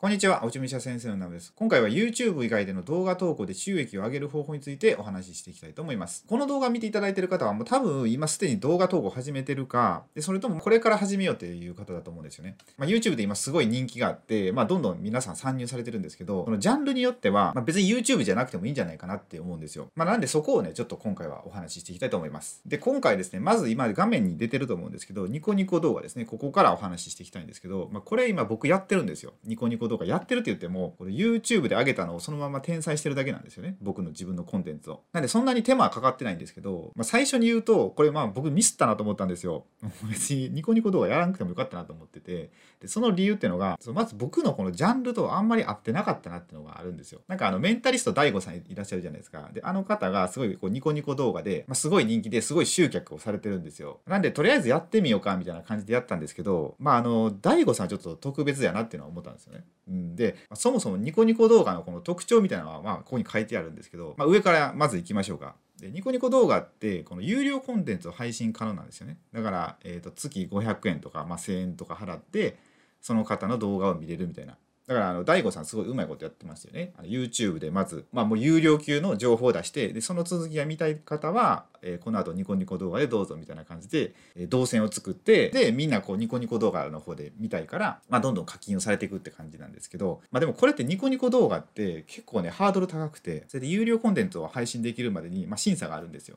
こんにちは、おちみしゃ先生のナムです。今回は YouTube 以外での動画投稿で収益を上げる方法についてお話ししていきたいと思います。この動画を見ていただいている方はもう多分今すでに動画投稿始めてるか、でそれともこれから始めようという方だと思うんですよね。まあ、YouTube で今すごい人気があって、まあ、どんどん皆さん参入されてるんですけど、このジャンルによっては、まあ、別に YouTube じゃなくてもいいんじゃないかなって思うんですよ。まあ、なんでそこをね、ちょっと今回はお話ししていきたいと思います。で、今回ですね、まず今画面に出てると思うんですけど、ニコニコ動画ですね、ここからお話ししていきたいんですけど、まあ、これ今僕やってるんですよ。ニコニコ動画やってるって言ってもこれ YouTube で上げたのをそのまま転載してるだけなんですよね。僕の自分のコンテンツを。なんでそんなに手間はかかってないんですけど、まあ、最初に言うとこれまあ僕ミスったなと思ったんですよ。別にニコニコ動画やらなくてもよかったなと思ってて。でその理由っていうのがまず僕のこのジャンルとあんまり合ってなかったなっていうのがあるんですよ。なんかあのメンタリスト DAIGO さんいらっしゃるじゃないですか。であの方がすごいこうニコニコ動画で、まあ、すごい人気ですごい集客をされてるんですよ。なんでとりあえずやってみようかみたいな感じでやったんですけどまああの DAIGO さんはちょっと特別やなっていうのは思ったんですよね、でそもそもニコニコ動画のこの特徴みたいなのはまあここに書いてあるんですけど、まあ、上からまず行きましょうか。でニコニコ動画ってこの有料コンテンツを配信可能なんですよね。だから、えー、と月500円とか、まあ、1000円とか払ってその方の動画を見れるみたいなだからあの大悟さんすごいうまいことやってますよね。YouTube でまず、まあ、もう有料級の情報を出してでその続きが見たい方は、えー、この後ニコニコ動画でどうぞみたいな感じで、えー、動線を作ってでみんなこうニコニコ動画の方で見たいから、まあ、どんどん課金をされていくって感じなんですけど、まあ、でもこれってニコニコ動画って結構ねハードル高くてそれで有料コンテンツを配信できるまでに、まあ、審査があるんですよ。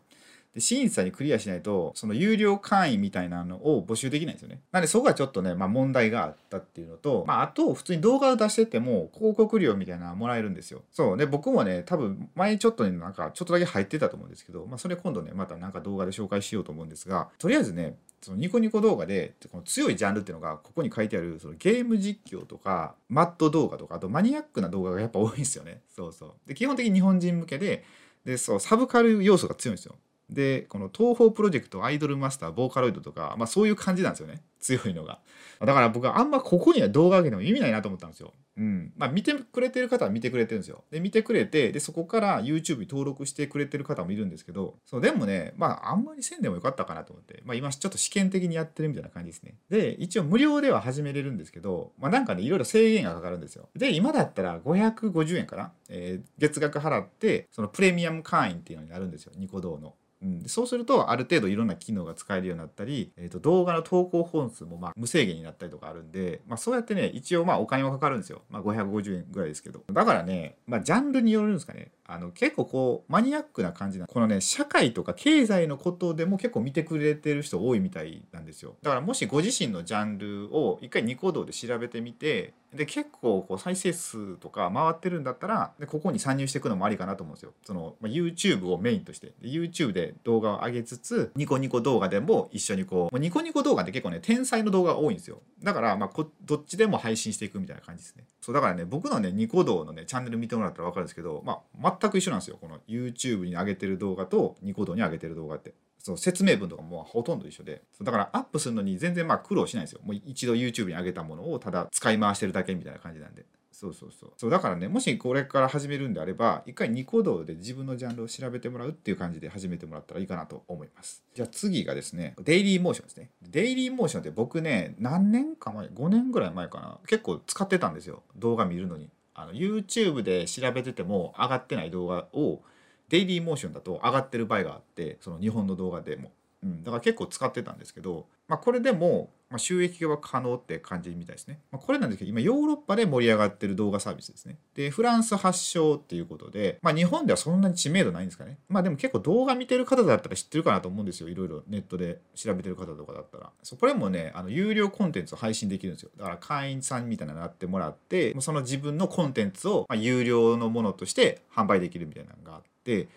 で審査にクリアしないとその有料会員みたいなのを募集できないんですよね。なんでそこがちょっとね、まあ、問題があったっていうのと、まあ、あと普通に動画を出してても広告料みたいなのもらえるんですよ。そう。で僕もね多分前ちょっとねなんかちょっとだけ入ってたと思うんですけど、まあ、それ今度ねまたなんか動画で紹介しようと思うんですがとりあえずねそのニコニコ動画でこの強いジャンルっていうのがここに書いてあるそのゲーム実況とかマット動画とかあとマニアックな動画がやっぱ多いんですよね。そうそう。で基本的に日本人向けででそうサブカル要素が強いんですよ。でこの東宝プロジェクトアイドルマスターボーカロイドとか、まあ、そういう感じなんですよね。強いのが。だから僕はあんまここには動画上げても意味ないなと思ったんですよ。うん。まあ見てくれてる方は見てくれてるんですよ。で見てくれてでそこから YouTube に登録してくれてる方もいるんですけど。そうでもねまああんまりせんでもよかったかなと思って、まあ、今ちょっと試験的にやってるみたいな感じですね。で一応無料では始めれるんですけどまあなんかねいろいろ制限がかかるんですよ。で今だったら550円かな、えー、月額払ってそのプレミアム会員っていうのになるんですよ。ニコ動の。うん、そうするとある程度いろんな機能が使えるようになったり、えー、と動画の投稿本数もまあ無制限になったりとかあるんで、まあ、そうやってね一応まあお金はかかるんですよ、まあ、550円ぐらいですけど。だからね、まあ、ジャンルによるんですかね。あの結構こうマニアックな感じなこのね社会とか経済のことでも結構見てくれてる人多いみたいなんですよ。だからもしご自身のジャンルを一回ニコ動で調べてみてで結構こう再生数とか回ってるんだったらでここに参入していくのもありかなと思うんですよ。その、まあ、YouTube をメインとして。で YouTube で動画を上げつつニコニコ動画でも一緒にこうニコニコ動画って結構ね天才の動画が多いんですよ。だからまあこどっちでも配信していくみたいな感じですね。そうだからね僕のねニコ動のねチャンネル見てもらったら分かるんですけどまあ全く一緒なんですよ。この YouTube に上げてる動画とニコ動に上げてる動画って。そう説明文とかもほとんど一緒で。だからアップするのに全然まあ苦労しないんですよ。もう一度 YouTube に上げたものをただ使い回してるだけみたいな感じなんで。そうそうそう。そうだからねもしこれから始めるんであれば一回ニコ動で自分のジャンルを調べてもらうっていう感じで始めてもらったらいいかなと思います。じゃあ次がですねデイリーモーションですね。デイリーモーションって僕ね何年か前5年ぐらい前かな。結構使ってたんですよ。動画見るのに。あの YouTube で調べてても上がってない動画をデイリーモーションだと上がってる場合があってその日本の動画でも、うん、だから結構使ってたんですけど、まあ、これでもまあ、収益化は可能って感じみたいですね。まあ、これなんですけど、今ヨーロッパで盛り上がってる動画サービスですね。で、フランス発祥っていうことで、まあ、日本ではそんなに知名度ないんですかね。まあでも結構動画見てる方だったら知ってるかなと思うんですよ。いろいろネットで調べてる方とかだったら。そうこれもね、あの有料コンテンツを配信できるんですよ。だから会員さんみたいなのになってもらって、その自分のコンテンツをま有料のものとして販売できるみたいなのがあって、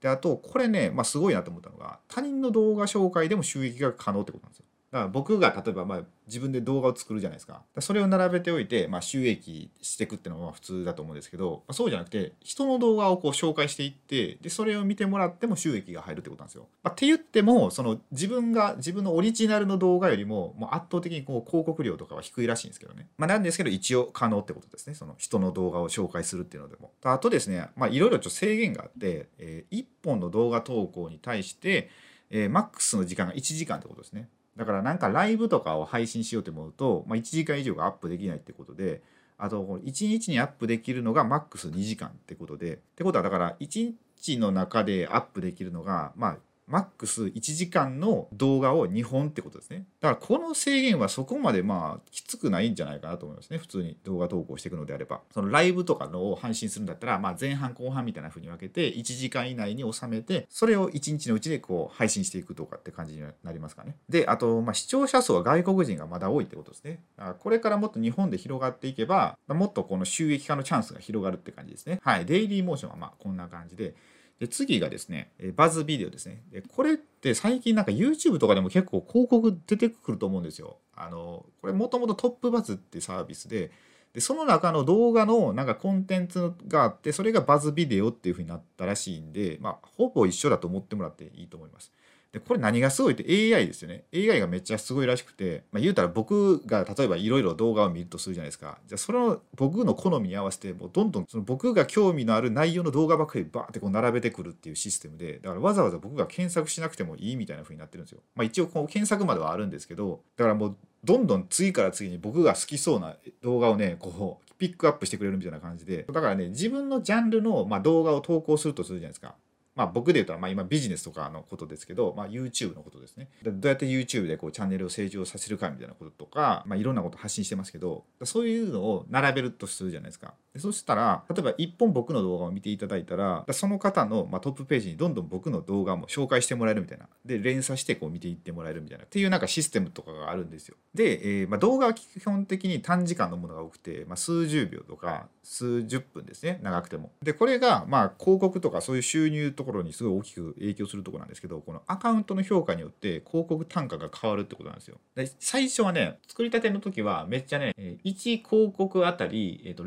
であとこれね、まあ、すごいなと思ったのが他人の動画紹介でも収益が可能ってことなんですよ。だから僕が例えばまあ自分で動画を作るじゃないですかそれを並べておいてまあ収益していくっていうのは普通だと思うんですけどそうじゃなくて人の動画をこう紹介していってでそれを見てもらっても収益が入るってことなんですよ。まあ、って言ってもその自分が自分のオリジナルの動画よりももう圧倒的にこう広告料とかは低いらしいんですけどね。まあ、なんですけど一応可能ってことですねその人の動画を紹介するっていうのでも。あとですねまあいろいろちょっと制限があって、えー、1本の動画投稿に対して、えー、マックスの時間が1時間ってことですね。だからなんかライブとかを配信しようと思うと、まあ、1時間以上がアップできないってことであと1日にアップできるのがマックス2時間ってことで。ってことはだから1日の中でアップできるのがまあマックス1時間の動画を2本ってことですね。だからこの制限はそこまでまあきつくないんじゃないかなと思いますね。普通に動画投稿していくのであれば。そのライブとかのを配信するんだったら、まあ前半後半みたいな風に分けて1時間以内に収めて、それを1日のうちでこう配信していくとかって感じになりますかね。で、あと、まあ視聴者数は外国人がまだ多いってことですね。だからこれからもっと日本で広がっていけば、もっとこの収益化のチャンスが広がるって感じですね。はい。デイリーモーションはまあこんな感じで。で次がですね、バズビデオですね。でこれって最近なんか YouTube とかでも結構広告出てくると思うんですよ。あのこれもともとトップバズってサービスで、でその中の動画のなんかコンテンツがあってそれがバズビデオっていう風になったらしいんで、まあ、ほぼ一緒だと思ってもらっていいと思います。でこれ何がすごいって AI ですよね。AI がめっちゃすごいらしくて、まあ、言うたら僕が例えばいろいろ動画を見るとするじゃないですか。じゃあその僕の好みに合わせてもうどんどんその僕が興味のある内容の動画ばっかりバーってこう並べてくるっていうシステムでだからわざわざ僕が検索しなくてもいいみたいな風になってるんですよ。まあ一応こう検索まではあるんですけどだからもうどんどん次から次に僕が好きそうな動画をねこうピックアップしてくれるみたいな感じで。だからね自分のジャンルの、ま、動画を投稿するとするじゃないですか。まあ、僕で言うと、まあ、今ビジネスとかのことですけど、まあ、YouTube のことですね。どうやって YouTube でこうチャンネルを成長させるかみたいなこととか、まあ、いろんなこと発信してますけどそういうのを並べるとするじゃないですか。でそしたら例えば1本僕の動画を見ていただいたらその方の、ま、トップページにどんどん僕の動画も紹介してもらえるみたいなで連鎖してこう見ていってもらえるみたいなっていうなんかシステムとかがあるんですよ。で、えーまあ、動画は基本的に短時間のものが多くて、まあ、数十秒とか数十分ですね長くても。でこれがまあ広告とかそういう収入ところにすごい大きく影響するとこなんですけどこのアカウントの評価によって広告単価が変わるってことなんですよ。で最初はね作りたての時はめっちゃね1広告あたり、えー、と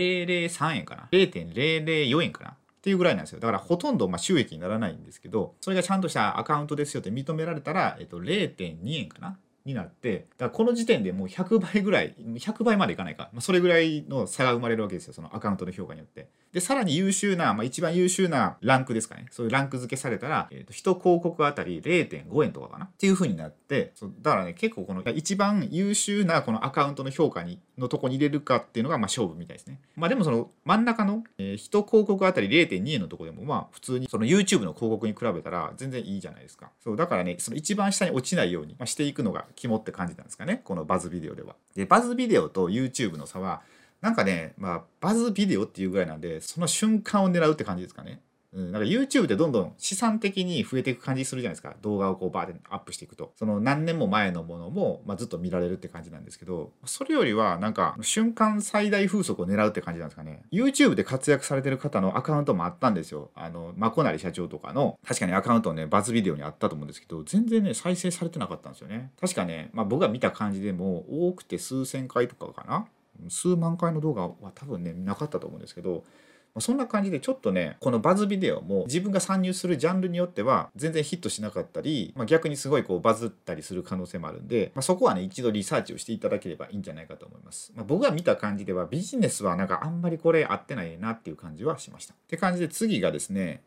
0.003円かな。0.004円かな。っていうぐらいなんですよ。だからほとんどま収益にならないんですけどそれがちゃんとしたアカウントですよって認められたら、えっと、0.2円かな。になってだからこの時点でもう100倍ぐらい100倍までいかないか、まあ、それぐらいの差が生まれるわけですよそのアカウントの評価によって。でさらに優秀な、まあ、一番優秀なランクですかね。そういうランク付けされたら、えーと、1広告あたり0.5円とかかな。っていう風になってそうだからね結構この一番優秀なこのアカウントの評価にのとこに入れるかっていうのがまあ勝負みたいですね。まあでもその真ん中の、えー、1広告あたり0.2円のとこでもまあ普通にその YouTube の広告に比べたら全然いいじゃないですか。そうだからねその一番下に落ちないように、まあ、していくのが肝って感じたんですかねこのバズビデオではでバズビデオと YouTube の差はなんかね、まあ、バズビデオっていうぐらいなんで、その瞬間を狙うって感じですかね。うん、なんか YouTube でどんどん資産的に増えていく感じするじゃないですか。動画をこうバーってアップしていくと。その何年も前のものも、まあ、ずっと見られるって感じなんですけど、それよりはなんか瞬間最大風速を狙うって感じなんですかね。YouTube で活躍されてる方のアカウントもあったんですよ。あの、まこなり社長とかの、確かにアカウントね、バズビデオにあったと思うんですけど、全然ね、再生されてなかったんですよね。確かね、まあ僕が見た感じでも多くて数千回とかかな。数万回の動画は多分ねなかったと思うんですけどそんな感じでちょっとねこのバズビデオも自分が参入するジャンルによっては全然ヒットしなかったり、まあ、逆にすごいこうバズったりする可能性もあるんで、まあ、そこはね一度リサーチをしていただければいいんじゃないかと思います、まあ、僕が見た感じではビジネスはなんかあんまりこれ合ってないなっていう感じはしました。って感じで次がですね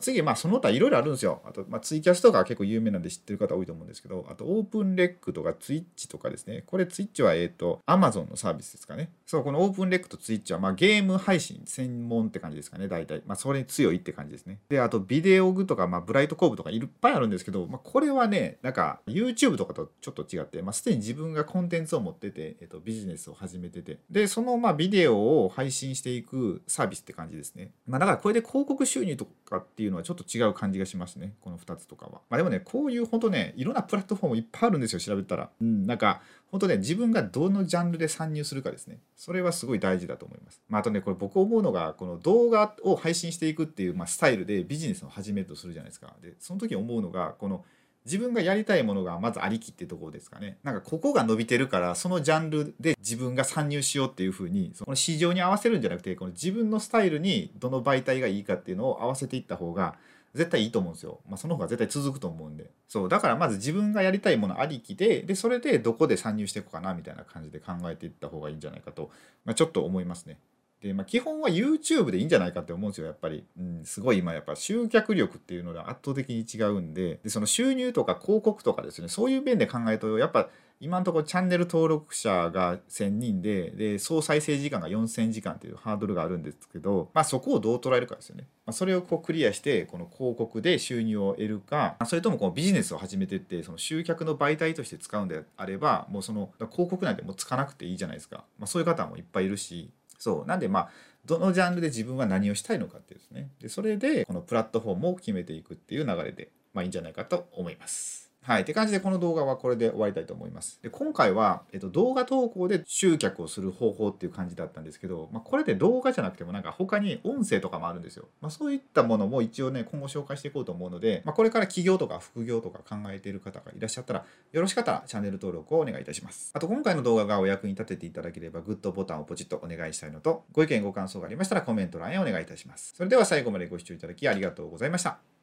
次、まあ、その他いろいろあるんですよ。あと、まあ、ツイキャスとか結構有名なんで知ってる方多いと思うんですけど、あと、オープンレックとかツイッチとかですね。これ、ツイッチは、えっ、ー、と、アマゾンのサービスですかね。そう、このオープンレックとツイッチは、まあ、ゲーム配信専門って感じですかね、大体。まあ、それに強いって感じですね。で、あと、ビデオグとか、まあ、ブライトコーブとかいっぱいあるんですけど、まあ、これはね、なんか、YouTube とかとちょっと違って、まあ、すでに自分がコンテンツを持ってて、えっ、ー、と、ビジネスを始めてて、で、その、まあ、ビデオを配信していくサービスって感じですね。まあ、だから、これで広告収入とかっていううのはちょっと違う感じがしますねこの2つとかは。まあ、でもねこういう本当ねいろんなプラットフォームいっぱいあるんですよ調べたら。うん、なんか本当ね自分がどのジャンルで参入するかですねそれはすごい大事だと思います。まあ、あとねこれ僕思うのがこの動画を配信していくっていう、まあ、スタイルでビジネスを始めるとするじゃないですか。でその時思うのがこの自分がやりたいものがまずありきってとこですかね。なんかここが伸びてるからそのジャンルで自分が参入しようっていうふうにその市場に合わせるんじゃなくてこの自分のスタイルにどの媒体がいいかっていうのを合わせていった方が絶対いいと思うんですよ。まあ、その方が絶対続くと思うんで。そう。だからまず自分がやりたいものありきで、で、それでどこで参入していこうかなみたいな感じで考えていった方がいいんじゃないかと、まあ、ちょっと思いますね。で、まあ、基本は YouTube でいいんじゃないかって思うんですよ、やっぱり。うん、すごい今やっぱ集客力っていうのが圧倒的に違うんで、で、その収入とか広告とかですね、そういう面で考えると、やっぱ今のところチャンネル登録者が1000人でで総再生時間が4000時間っていうハードルがあるんですけど、まあ、そこをどう捉えるかですよね。まあ、それをこうクリアしてこの広告で収入を得るか。それともこのビジネスを始めてってその集客の媒体として使うんであればもうその広告なんてもうつかなくていいじゃないですか、まあ、そういう方もいっぱいいるし。そうなんでまあどのジャンルで自分は何をしたいのかっていうですねでそれでこのプラットフォームを決めていくっていう流れで、まあ、いいんじゃないかと思います。はい。って感じで、この動画はこれで終わりたいと思います。で、今回は、えっと、動画投稿で集客をする方法っていう感じだったんですけど、まあ、これで動画じゃなくても、なんか他に音声とかもあるんですよ。まあ、そういったものも一応ね、今後紹介していこうと思うので、まあ、これから起業とか副業とか考えている方がいらっしゃったら、よろしかったらチャンネル登録をお願いいたします。あと、今回の動画がお役に立てていただければ、グッドボタンをポチッとお願いしたいのと、ご意見ご感想がありましたらコメント欄へお願いいたします。それでは最後までご視聴いただきありがとうございました。